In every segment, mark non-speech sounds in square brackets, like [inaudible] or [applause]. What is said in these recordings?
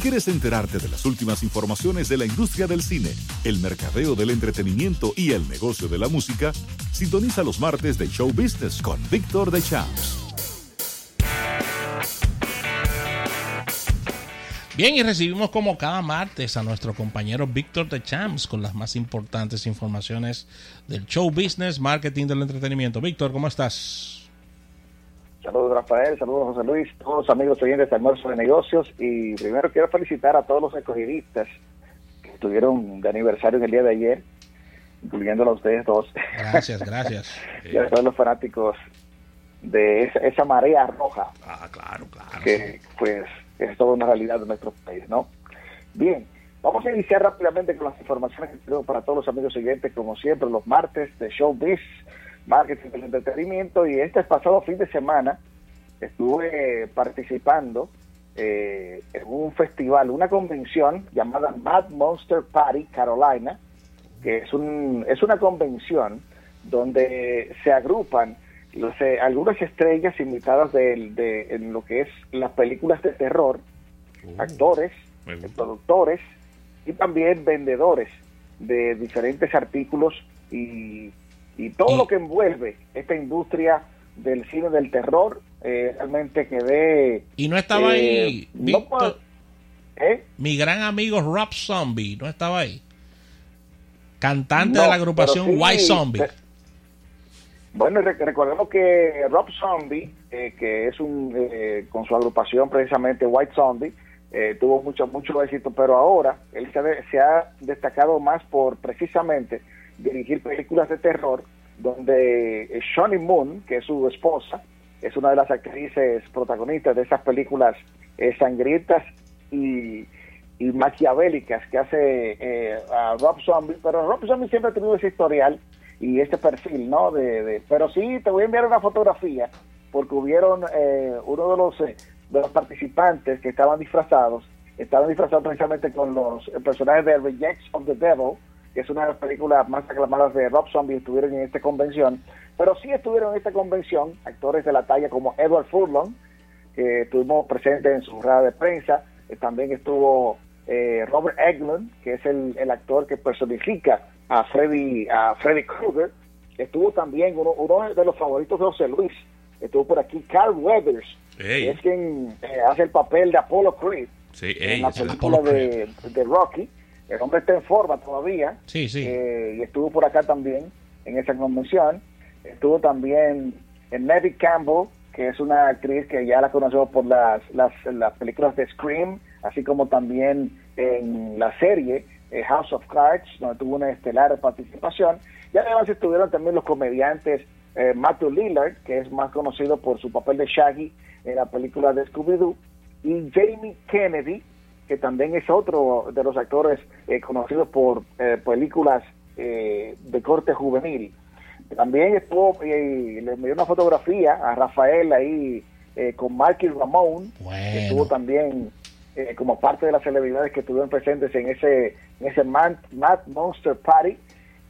¿Quieres enterarte de las últimas informaciones de la industria del cine, el mercadeo del entretenimiento y el negocio de la música? Sintoniza los martes de Show Business con Víctor de Champs. Bien, y recibimos como cada martes a nuestro compañero Víctor de Champs con las más importantes informaciones del show business, marketing del entretenimiento. Víctor, ¿cómo estás? Saludos Rafael, saludos José Luis, todos los amigos oyentes de Almuerzo de Negocios y primero quiero felicitar a todos los escogidistas que estuvieron de aniversario en el día de ayer, incluyendo a ustedes dos. Gracias, gracias. [laughs] y a todos los fanáticos de esa, marea roja. Ah, claro, claro. Que pues es toda una realidad de nuestro país, ¿no? Bien, vamos a iniciar rápidamente con las informaciones que tengo para todos los amigos oyentes, como siempre, los martes de Showbiz marketing del entretenimiento y este pasado fin de semana estuve participando eh, en un festival, una convención llamada Mad Monster Party Carolina, que es, un, es una convención donde se agrupan los, eh, algunas estrellas invitadas de, de, en lo que es las películas de terror, uh, actores, productores y también vendedores de diferentes artículos y y todo lo que envuelve esta industria del cine del terror eh, realmente quedé y no estaba ahí eh, ¿eh? mi gran amigo Rob Zombie no estaba ahí cantante de la agrupación White Zombie. bueno recordemos que Rob Zombie que es un con su agrupación precisamente White Zombie tuvo mucho mucho éxito pero ahora él se ha destacado más por precisamente dirigir películas de terror, donde Shoni Moon, que es su esposa, es una de las actrices protagonistas de esas películas eh, sangrientas y, maquiavélicas que hace eh, a Rob Zombie, pero Rob Zombie siempre ha tenido ese historial y este perfil, ¿no? De, pero sí, te voy a enviar una fotografía porque hubieron eh, uno de los, de los participantes que estaban disfrazados, estaban disfrazados precisamente con los personajes de Rejects of the Devil, que es una de las películas más aclamadas de Rob Zombie, estuvieron en esta convención, pero sí estuvieron en esta convención actores de la talla como Edward Furlong, que estuvimos presentes en su rueda de prensa, eh, también estuvo eh, Robert Eglund, que es el, actor que personifica a Freddy, a Freddy Krueger, estuvo también uno, de los favoritos de José Luis, estuvo por aquí Carl Weathers, que es quien eh, hace el papel de Apollo Creed en la película de, de Rocky, el hombre está en forma todavía. Sí, sí. Eh, y estuvo por acá también en esa convención. Estuvo también en Mary Campbell, que es una actriz que ya la conocemos por las, las, las películas de Scream, así como también en la serie eh, House of Cards, donde tuvo una estelar participación. Y además estuvieron también los comediantes eh, Matthew Lillard, que es más conocido por su papel de Shaggy en la película de Scooby-Doo, y Jamie Kennedy, que también es otro de los actores eh, conocidos por eh, películas eh, de corte juvenil. También estuvo, y le envió una fotografía a Rafael ahí con Marky Ramón, que estuvo también como parte de las celebridades que estuvieron presentes en ese, en ese Mad, Monster Party,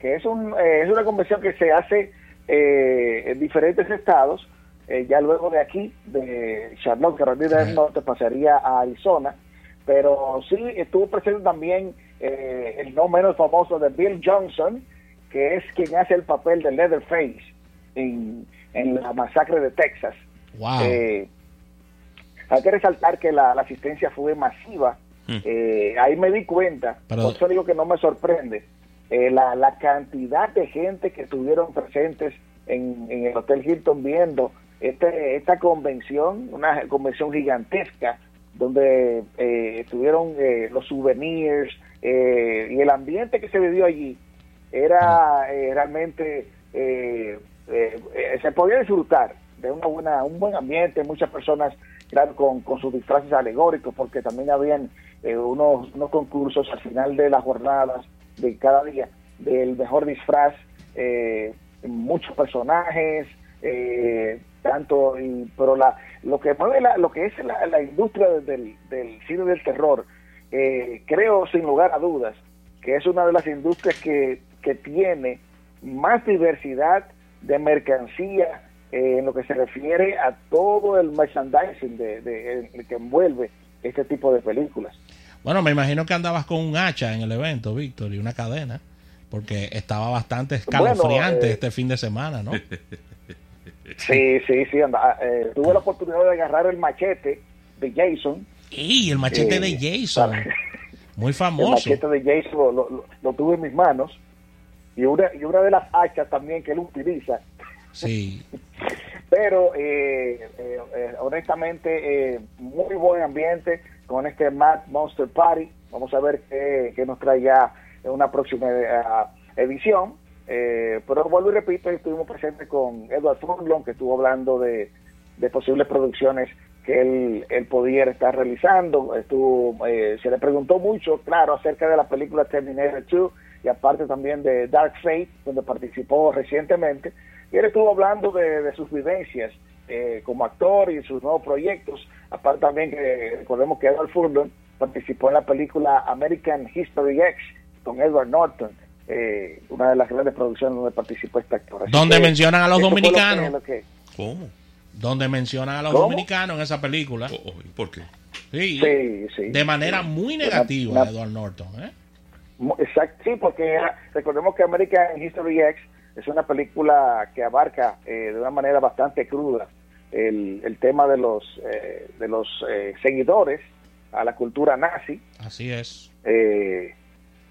que es, un, es una convención que se hace en diferentes estados. ya luego de aquí, de Charlotte, Carolina del Norte, pasaría a Arizona pero sí estuvo presente también eh, el no menos famoso de Bill Johnson, que es quien hace el papel de Leatherface en, en la masacre de Texas. Eh, hay que resaltar que la, asistencia fue masiva. Hmm. Eh, ahí me di cuenta, por eso digo que no me sorprende, la, la, cantidad de gente que estuvieron presentes en, en el Hotel Hilton viendo este, esta convención, una convención gigantesca donde eh, estuvieron eh, los souvenirs eh, y el ambiente que se vivió allí era realmente se podía disfrutar de una buena un buen ambiente. Muchas personas claro con, con sus disfraces alegóricos porque también habían unos, unos concursos al final de las jornadas de cada día del mejor disfraz muchos personajes tanto y, pero la lo que mueve la, lo que es la, industria del, del, cine del terror eh, creo sin lugar a dudas que es una de las industrias que, que tiene más diversidad de mercancía eh, en lo que se refiere a todo el merchandising de, de, que envuelve este tipo de películas. Bueno, me imagino que andabas con un hacha en el evento, Víctor, y una cadena, porque estaba bastante escalofriante eh, este fin de semana, ¿no? [laughs] Sí, sí, sí. anda, eh, tuve la oportunidad de agarrar el machete de Jason. ¡Y el machete Eh, de Jason! Muy [laughs] El famoso. machete de Jason lo, lo- lo tuve en mis manos. Y una, y una de las hachas también que él utiliza. Sí. [laughs] Pero eh, eh, honestamente, eh, muy buen ambiente con este Mad Monster Party. Vamos a ver qué, qué nos trae ya en una próxima edición. Eh, pero vuelvo y repito, estuvimos presentes con Edward Furlong, que estuvo hablando de, de posibles producciones que él, él podía estar realizando. Estuvo, eh, se le preguntó mucho, claro, acerca de la película Terminator 2 y aparte también de Dark Fate, donde participó recientemente. Y él estuvo hablando de, sus vivencias eh, como actor y sus nuevos proyectos. Aparte también que recordemos que Edward Furlong participó en la película American History X con Edward Norton, eh, una de las grandes producciones donde participó este actor. Así Donde que mencionan a los lo que- dominicanos. lo que- ¿Cómo? Donde mencionan a los ¿Cómo? dominicanos en esa película. Oh, oh, ¿Por qué? Sí. Sí, sí. De manera muy negativa, una- Edward Norton. ¿eh? Exacto, sí, porque era- recordemos que American History X es una película que abarca eh, de una manera bastante cruda el, el tema de los eh, de los eh, seguidores a la cultura nazi, Así es. eh,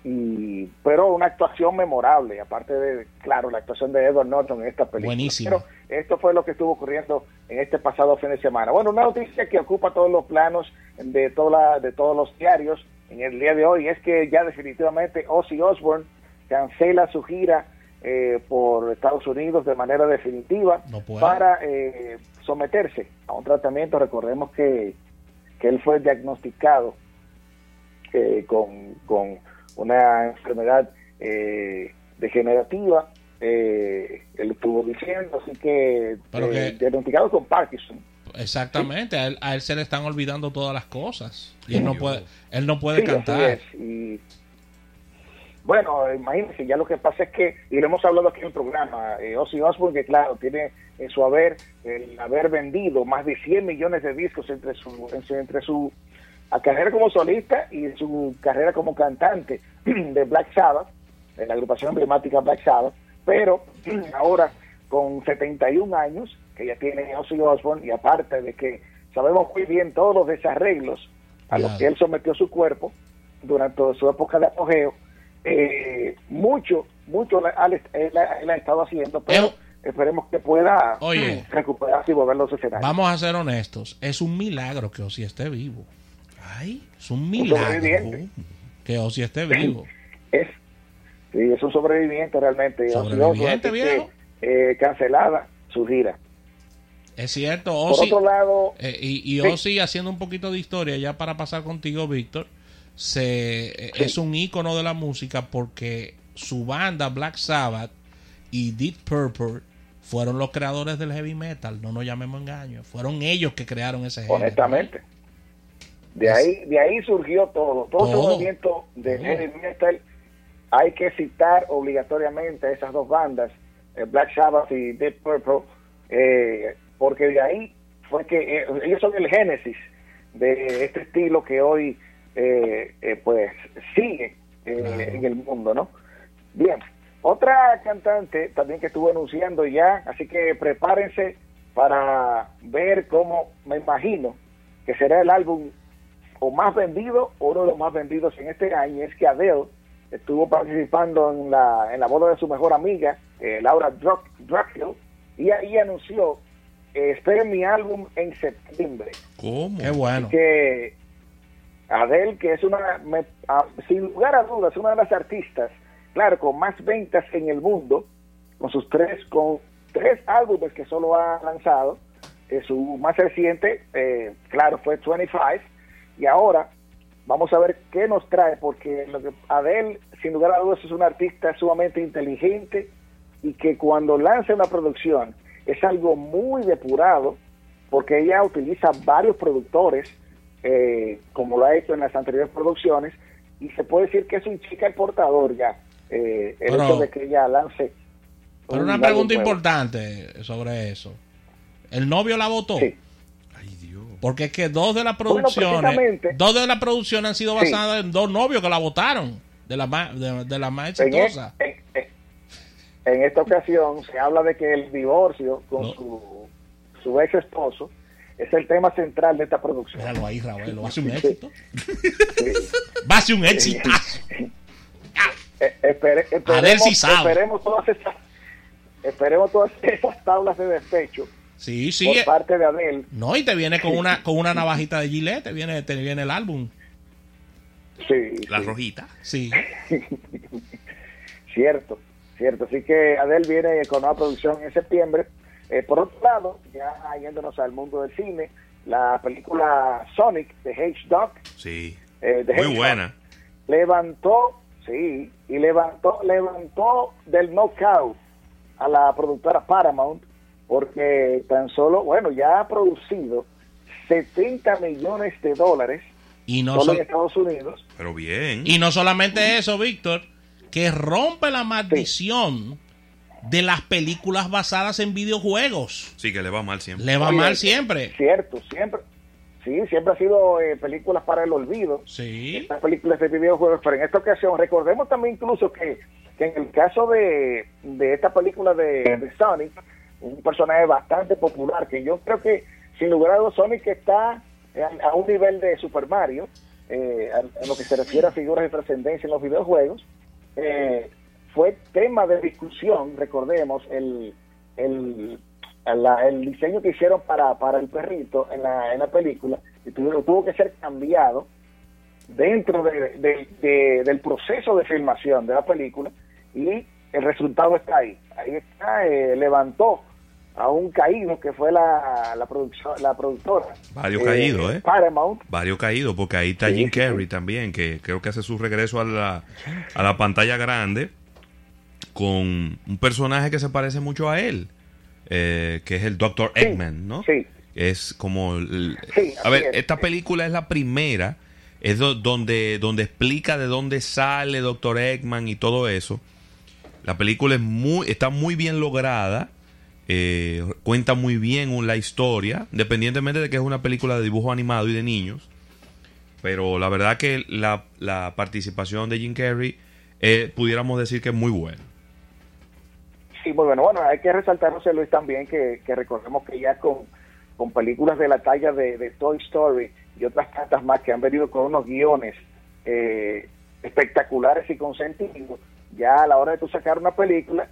y pero una actuación memorable, aparte de, claro, la actuación de Edward Norton en esta película. Buenísima. Pero esto fue lo que estuvo ocurriendo en este pasado fin de semana. Bueno, una noticia que ocupa todos los planos de, toda la- de todos los diarios en el día de hoy es que ya definitivamente Ozzy Osbourne cancela su gira eh, por Estados Unidos de manera definitiva No para eh, someterse a un tratamiento. Recordemos que, que él fue diagnosticado eh, con, con una enfermedad eh, degenerativa. Eh, él estuvo diciendo, así que, Pero eh, que- diagnosticado con Parkinson. Exactamente. A él, a él se le están olvidando todas las cosas. Y él no puede, él no puede Sí, cantar. y bueno, imagínense, ya lo que pasa es que, y lo hemos hablado aquí en el programa, eh, Ozzy Osbourne, que claro, tiene en su haber el haber vendido más de 100 millones de discos entre su, en su- entre su a carrera como solista y su carrera como cantante [clears throat] de Black Sabbath, de la agrupación emblemática Black Sabbath, pero [clears throat] ahora con 71 años, que ya tiene Ozzy Osbourne, y aparte de que sabemos muy bien todos los desarreglos a los que él sometió su cuerpo durante su época de apogeo, eh, mucho, mucho él, él- él ha estado haciendo, pero Eh, esperemos que pueda Oye. recuperarse y volver a los escenarios. Vamos a ser honestos. Es un milagro que Ozzy esté vivo. Ay, Es un milagro que Ozzy esté vivo. Es, sí, es un sobreviviente realmente. Sobreviviente, viejo. que, eh, cancelada su gira. Es cierto, Por otro lado, Eh, y y Sí. Haciendo un poquito de historia, ya para pasar contigo, Víctor, se, eh, Sí. es un ícono de la música porque su banda Black Sabbath y Deep Purple fueron los creadores del heavy metal, no nos llamemos engaño. Fueron ellos que crearon ese género. honestamente, de ahí, de ahí surgió todo. Todo, ese movimiento de heavy metal. Hay que citar obligatoriamente a esas dos bandas, eh, Black Sabbath y Deep Purple, eh, porque de ahí fue que eh, ellos son el génesis de este estilo que hoy eh, pues sigue Claro. en el mundo, ¿no? Bien, otra cantante también que estuvo anunciando ya, así que prepárense para ver cómo, me imagino, que será el álbum o más vendido, o uno de los más vendidos en este año, es que Adele estuvo participando en la, en la boda de su mejor amiga, eh, Laura Druck- Druckhill, y ahí anunció, eh, esperen mi álbum en septiembre. ¿cómo? Qué bueno. Que Adele, que es una, me- ah, sin lugar a dudas, una de las artistas, claro, con más ventas en el mundo, con sus tres, con tres álbumes que solo ha lanzado, eh, su más reciente, eh, claro, fue 25, y ahora vamos a ver qué nos trae, porque lo que Adele, sin lugar a dudas, es una artista sumamente inteligente y que cuando lanza una producción es algo muy depurado, porque ella utiliza varios productores, eh, como lo ha hecho en las anteriores producciones, y se puede decir que es un chica el portador ya, eh, el Pero- hecho de que ella lance. Pero un una pregunta nuevo. importante sobre eso. ¿El novio la votó? Sí. Porque es que dos de las producciones, dos de las producciones han sido Sí. basadas en dos novios que la votaron, de las más, de, de las más En, e- exitosas. en- en- en esta ocasión se habla de que el divorcio con No. su, su ex esposo es el tema central de esta producción. Míralo ahí, Raúl, lo a ser un éxito. Sí. [laughs] Va a ser un exitazo. [laughs] Eh, espere- Adel sí esperemos, sabe. esperemos todas esas esperemos todas esas tablas de despecho Sí, sí. por eh. parte de Adel. No, y te viene con una con una navajita de Gillette, te viene, te viene el álbum. Sí, La sí, rojita. Sí. [laughs] cierto, cierto. Así que Adel viene con una producción en septiembre. Eh, por otro lado, ya yéndonos al mundo del cine, la película Sonic de H-Dog Sí. eh, de Muy buena. levantó, sí, y levantó, levantó del knockout a la productora Paramount porque tan solo, bueno, ya ha producido 70 millones de dólares Y no, solo sol- en Estados Unidos. Pero bien. y no solamente eso, Víctor, que rompe la maldición de las películas basadas en videojuegos. Sí, que le va mal siempre. Le va Oye, mal siempre. Cierto, siempre, sí, siempre ha sido eh, películas para el olvido. Sí. estas películas de videojuegos, pero en esta ocasión recordemos también incluso que, que en el caso de, de esta película de, de Sonic, un personaje bastante popular, que yo creo que sin lugar a dudas Sonic está a, a un nivel de Super Mario, eh, en lo que se refiere a figuras de trascendencia en los videojuegos, eh, fue tema de discusión, recordemos, el, el, la- el diseño que hicieron para, para el perrito en la, en la película, y tuvo, tuvo que ser cambiado dentro de- de- de- del proceso de filmación de la película y el resultado está ahí. Ahí está, eh, levantó a un caído que fue la, la, producción, la productora. Varios caídos, ¿eh? Paramount. Varios caídos, porque ahí está Sí, Jim Carrey sí. también, que creo que hace su regreso a la, a la pantalla grande con un personaje que se parece mucho a él, eh, que es el Dr. Sí, Eggman, ¿no? Sí, Es como... el- a ver, es. esta película es la primera, es do- donde, donde explica de dónde sale Dr. Eggman y todo eso. La película es muy, está muy bien lograda, eh, cuenta muy bien la historia, independientemente de que es una película de dibujo animado y de niños. Pero la verdad que la, la participación de Jim Carrey, eh, pudiéramos decir que es muy buena. sí, muy bueno. Bueno, hay que resaltar, José Luis, también que, que recordemos que ya con, con películas de la talla de, de Toy Story y otras tantas más que han venido con unos guiones eh, espectaculares y con sentido, ya a la hora de tú sacar una película,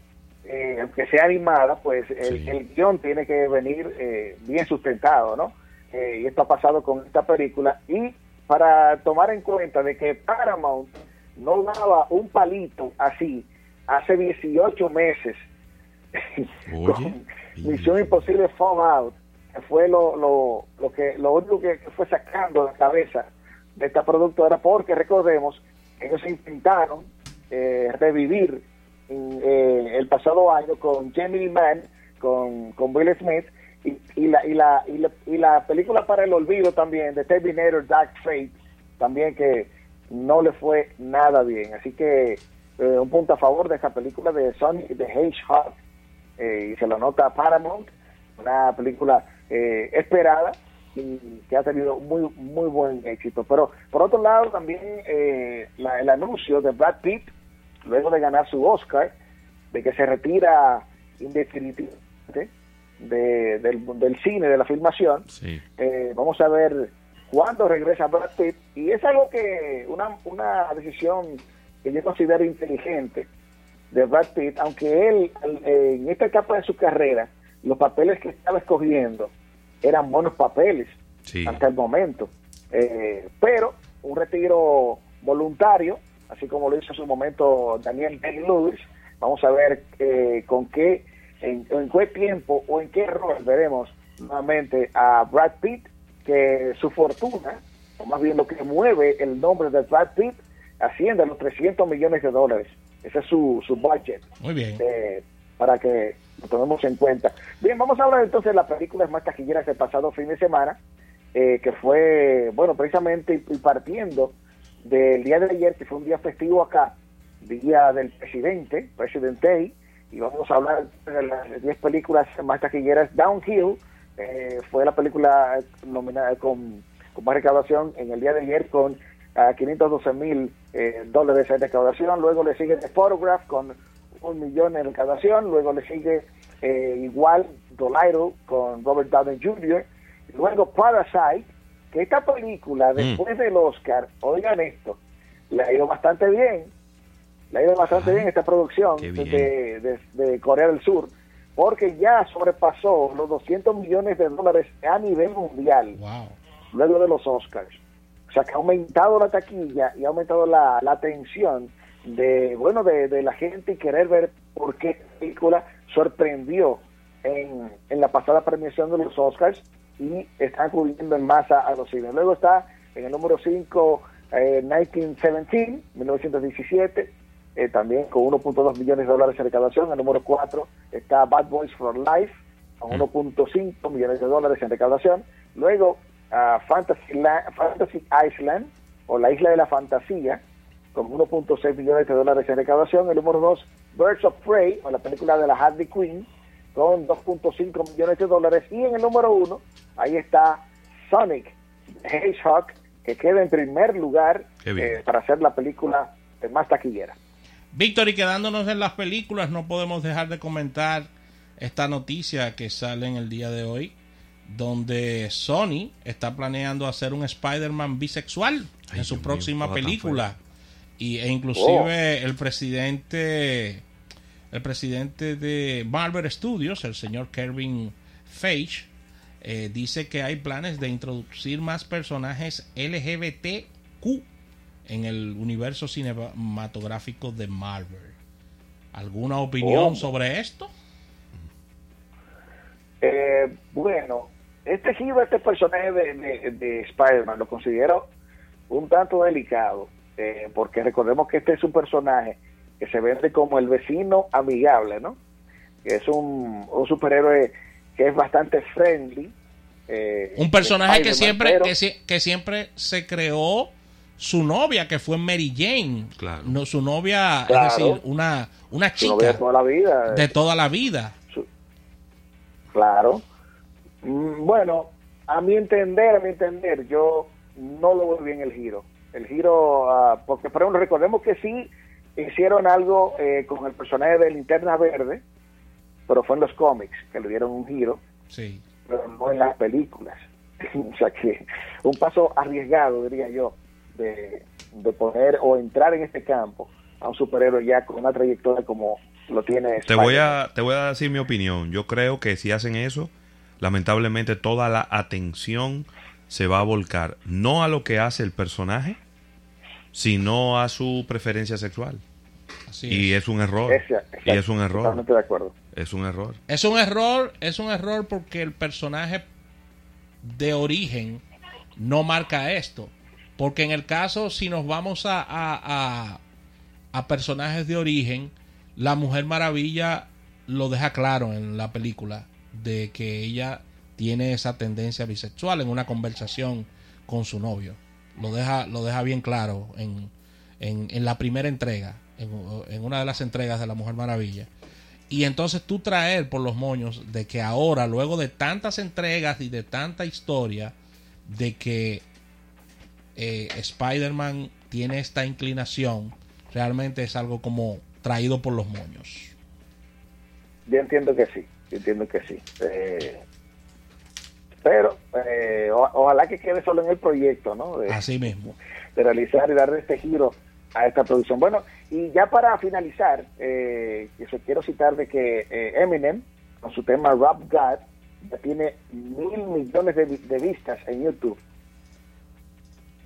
eh, aunque sea animada, pues el, Sí. el guion tiene que venir eh, bien sustentado, ¿no? Eh, y esto ha pasado con esta película. Y para tomar en cuenta de que Paramount no daba un palito así hace 18 meses [laughs] Oye. con Misión Imposible Fallout, que fue lo, lo, lo que lo único que, que fue sacando la cabeza de esta productora, porque recordemos, ellos intentaron eh, revivir eh, el pasado año con Jamie Mann, con, con Will Smith, y, la, y, la, y, la, y la película para el olvido también, de Terminator Dark Fate, también que no le fue nada bien. Así que eh, un punto a favor de esa película de Sonic de Hedgehog, eh, y se lo nota Paramount, una película eh, esperada y que ha tenido muy muy buen éxito. Pero por otro lado también eh, la- el anuncio de Brad Pitt, luego de ganar su Oscar, de que se retira indefinitivamente de- del, del cine, de la filmación, Sí. eh, vamos a ver cuándo regresa Brad Pitt y es algo que una, una decisión que yo considero inteligente de Brad Pitt, aunque él en esta etapa de su carrera los papeles que estaba escogiendo eran buenos papeles Sí. hasta el momento, Eh, pero un retiro voluntario, así como lo hizo en su momento Daniel Day-Lewis, vamos a ver eh, con qué, en, en qué tiempo o en qué rol veremos nuevamente a Brad Pitt, que su fortuna, o más bien lo que mueve el nombre de Brad Pitt, asciende a los 300 millones de dólares. Ese es su, su budget Muy bien. eh, para que lo tomemos en cuenta. Bien, vamos a hablar entonces de las películas más taquilleras del pasado fin de semana, eh, que fue, bueno, precisamente y partiendo del día de ayer, que fue un día festivo acá, día del presidente, President Day, y vamos a hablar de las 10 películas más taquilleras Downhill, eh, fue la película nominada con, con, más recaudación en el día de ayer con 512 mil eh, dólares en recaudación. Luego le sigue The Photograph con un millón en recaudación. Luego le sigue eh, igual Dolittle con Robert Downey Jr. Luego Parasite, que esta película Mm. después del Oscar, oigan esto, le ha ido bastante bien. Le ha ido bastante Ay, bien esta producción de, de- de Corea del Sur, porque ya sobrepasó los 200 millones de dólares a nivel mundial Wow. luego de los Oscars. O sea que ha aumentado la taquilla y ha aumentado la, la atención de, bueno, de, de la gente y querer ver por qué película sorprendió en, en la pasada premiación de los Oscars y está acudiendo en masa a los cines. Luego está en el número 5, eh, 1917, 1917, eh, también con 1.2 millones de dólares en recaudación. En el número 4 está Bad Boys for Life, con 1.5 millones de dólares en recaudación. Luego, Fantasy, La- Fantasy Island, o la Isla de la Fantasía, con 1.6 millones de dólares en recaudación. El número 2, Birds of Prey, o la película de la Harley Quinn, con 2.5 millones de dólares. Y en el número 1, ahí está Sonic Hedgehog, que queda en primer lugar eh, para hacer la película más taquillera. Víctor, y quedándonos en las películas, no podemos dejar de comentar esta noticia que sale en el día de hoy, donde Sony está planeando hacer un Spider-Man bisexual Ay, en su Dios próxima película. Y, e inclusive Oh. el presidente el presidente de Marvel Studios, el señor Kevin Feige, eh, dice que hay planes de introducir más personajes LGBTQ en el universo cinematográfico de Marvel. ¿Alguna opinión Oh. sobre esto? Eh, bueno, este giro, este personaje de, de- de Spider-Man lo considero un tanto delicado, eh, porque recordemos que este es un personaje que se vende como el vecino amigable, ¿no? Que es un, un superhéroe que es bastante friendly. eh, Un personaje que siempre, pero- que, si- que siempre se creó su novia, que fue Mary Jane. Claro. No, su novia, Claro. es decir, una, una su novia de chica toda la vida. de toda la vida. Su- Claro. Mm, Bueno, a mi entender, a mi entender, yo no lo veo bien el giro. El giro, ah, porque por ejemplo, recordemos que sí hicieron algo eh, con el personaje de Linterna Verde, pero fue en los cómics que le dieron un giro, Sí. pero no en las películas. [laughs] o sea que un paso arriesgado, diría yo, de, de poner o entrar en este campo a un superhéroe ya con una trayectoria como lo tiene Te voy, a, te voy a decir mi opinión. Yo creo que si hacen eso, lamentablemente toda la atención se va a volcar no a lo que hace el personaje, sino a su preferencia sexual. Así Y es. es un error. Ese- Y es un error. Totalmente de acuerdo. Es un error. Es un error, es un error porque el personaje de origen no marca esto. Porque en el caso, si nos vamos a, a, a- a personajes de origen, la Mujer Maravilla lo deja claro en la película de que ella tiene esa tendencia bisexual en una conversación con su novio. Lo deja, lo deja bien claro en, en, en la primera entrega, en, una de las entregas de la Mujer Maravilla. Y entonces tú traer por los moños de que ahora, luego de tantas entregas y de tanta historia, de que eh, Spider-Man tiene esta inclinación, realmente es algo como traído por los moños. Yo entiendo que sí, yo entiendo que sí. Eh, pero eh, o- ojalá que quede solo en el proyecto, ¿no? De, Así mismo. de realizar y darle este giro a esta producción. Bueno, y ya para finalizar, eh, eso quiero citar de que eh, Eminem, con su tema Rap God, ya tiene mil millones de, vi- de vistas en YouTube.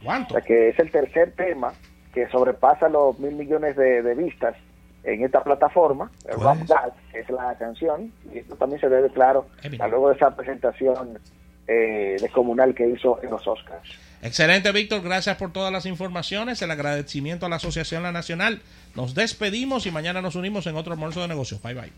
O ¿Cuánto? sea que es el tercer tema que sobrepasa los mil millones de, de vistas en esta plataforma, el ¿Cuál Rap? God, es la canción, y esto también se debe claro Eminem. a luego de esa presentación eh, descomunal que hizo en los Oscars. Excelente, Víctor. Gracias por todas las informaciones. El agradecimiento a la Asociación La Nacional. Nos despedimos y mañana nos unimos en otro almuerzo de negocios. Bye bye.